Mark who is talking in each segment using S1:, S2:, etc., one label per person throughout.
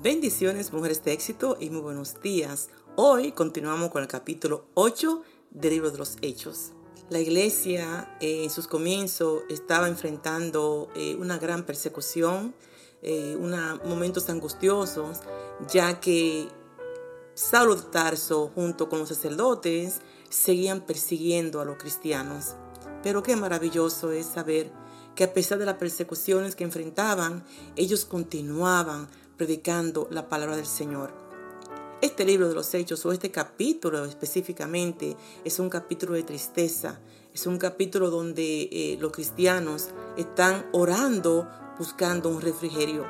S1: Bendiciones, mujeres de éxito y muy buenos días. Hoy continuamos con el capítulo 8 del libro de los Hechos. La iglesia eh, en sus comienzos estaba enfrentando eh, una gran persecución, eh, momentos angustiosos, ya que Saulo de Tarso junto con los sacerdotes seguían persiguiendo a los cristianos. Pero qué maravilloso es saber que a pesar de las persecuciones que enfrentaban, ellos continuaban predicando la palabra del Señor. Este libro de los Hechos o este capítulo específicamente es un capítulo de tristeza, es un capítulo donde eh, los cristianos están orando buscando un refrigerio.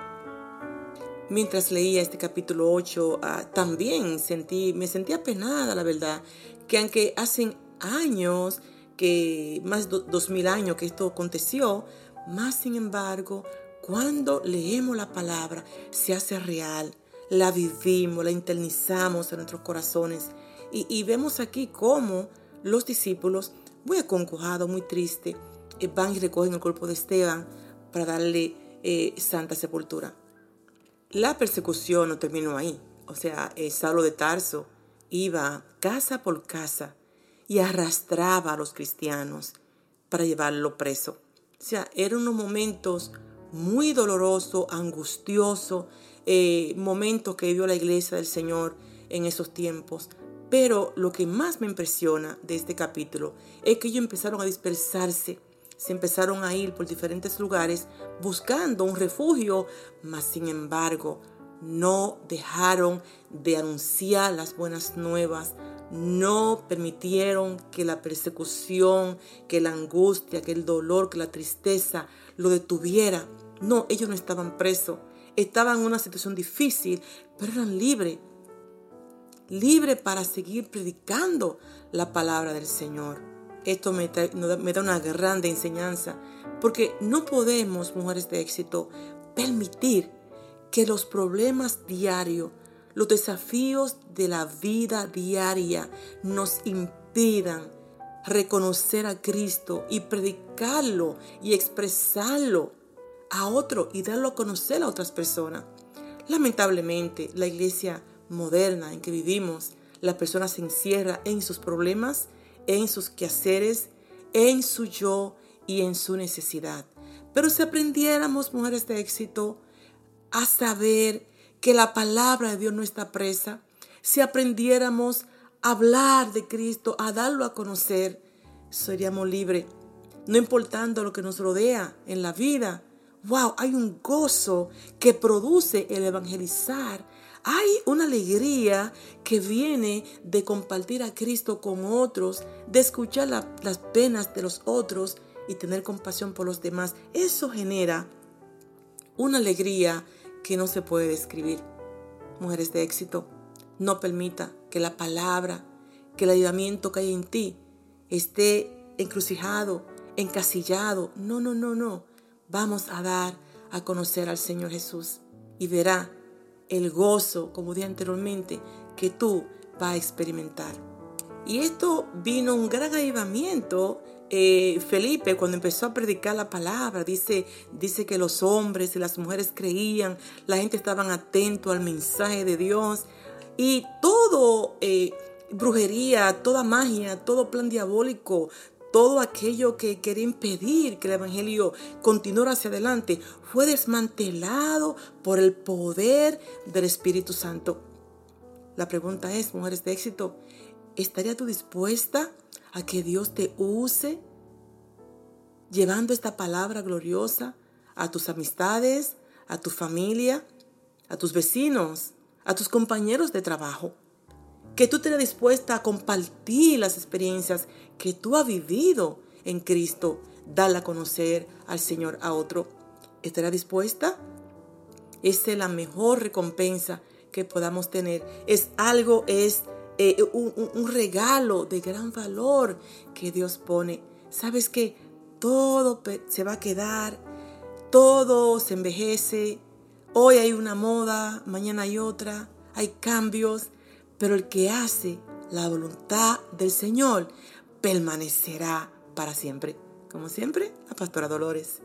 S1: Mientras leía este capítulo 8, ah, también sentí, me sentí apenada, la verdad, que aunque hacen años, que más de dos mil años que esto aconteció, más sin embargo, cuando leemos la palabra, se hace real, la vivimos, la internizamos en nuestros corazones. Y, vemos aquí cómo los discípulos, muy aconcojados, muy tristes, eh, van y recogen el cuerpo de Esteban para darle eh, santa sepultura. La persecución no terminó ahí. O sea, el Saulo de Tarso iba casa por casa y arrastraba a los cristianos para llevarlo preso. O sea, eran unos momentos muy dolorosos, angustiosos, eh, momentos que vivió la iglesia del Señor en esos tiempos. Pero lo que más me impresiona de este capítulo es que ellos empezaron a dispersarse, se empezaron a ir por diferentes lugares buscando un refugio, mas sin embargo no dejaron de anunciar las buenas nuevas, no permitieron que la persecución, que la angustia, que el dolor, que la tristeza lo detuviera. No, ellos no estaban presos, estaban en una situación difícil, pero eran libres. Libres para seguir predicando la palabra del Señor. Esto me, me da una grande enseñanza, porque no podemos, mujeres de éxito, permitir que los problemas diarios, los desafíos de la vida diaria nos impidan reconocer a Cristo y predicarlo y expresarlo a otro y darlo a conocer a otras personas. Lamentablemente, la iglesia moderna en que vivimos, la persona se encierra en sus problemas, en sus quehaceres, en su yo y en su necesidad. Pero si aprendiéramos, mujeres de éxito, a saber que la palabra de Dios no está presa, si aprendiéramos a hablar de Cristo, a darlo a conocer, seríamos libres, no importando lo que nos rodea en la vida. Wow, hay un gozo que produce el evangelizar. Hay una alegría que viene de compartir a Cristo con otros, de escuchar las penas de los otros y tener compasión por los demás. Eso genera una alegría que no se puede describir. Mujeres de éxito, no permita que la palabra, que el ayudamiento que hay en ti esté encrucijado, encasillado. No, no, no, no. Vamos a dar a conocer al Señor Jesús y verá el gozo, como dije anteriormente, que tú vas a experimentar. Y esto vino un gran avivamiento eh, Felipe cuando empezó a predicar la palabra, dice, dice que los hombres y las mujeres creían, la gente estaban atento al mensaje de Dios y todo, eh, brujería, toda magia, todo plan diabólico, todo aquello que quería impedir que el Evangelio continuara hacia adelante, fue desmantelado por el poder del Espíritu Santo. La pregunta es, mujeres de éxito, ¿estarías tú dispuesta a que Dios te use llevando esta palabra gloriosa a tus amistades, a tu familia, a tus vecinos, a tus compañeros de trabajo. Que tú estés dispuesta a compartir las experiencias que tú has vivido en Cristo, darla a conocer al Señor a otro. ¿Estarás dispuesta? Esa es la mejor recompensa que podamos tener. Es algo, es eh, un, regalo de gran valor que Dios pone. Sabes que todo se va a quedar, todo se envejece. Hoy hay una moda, mañana hay otra, hay cambios, pero el que hace la voluntad del Señor permanecerá para siempre. Como siempre, la pastora Dolores.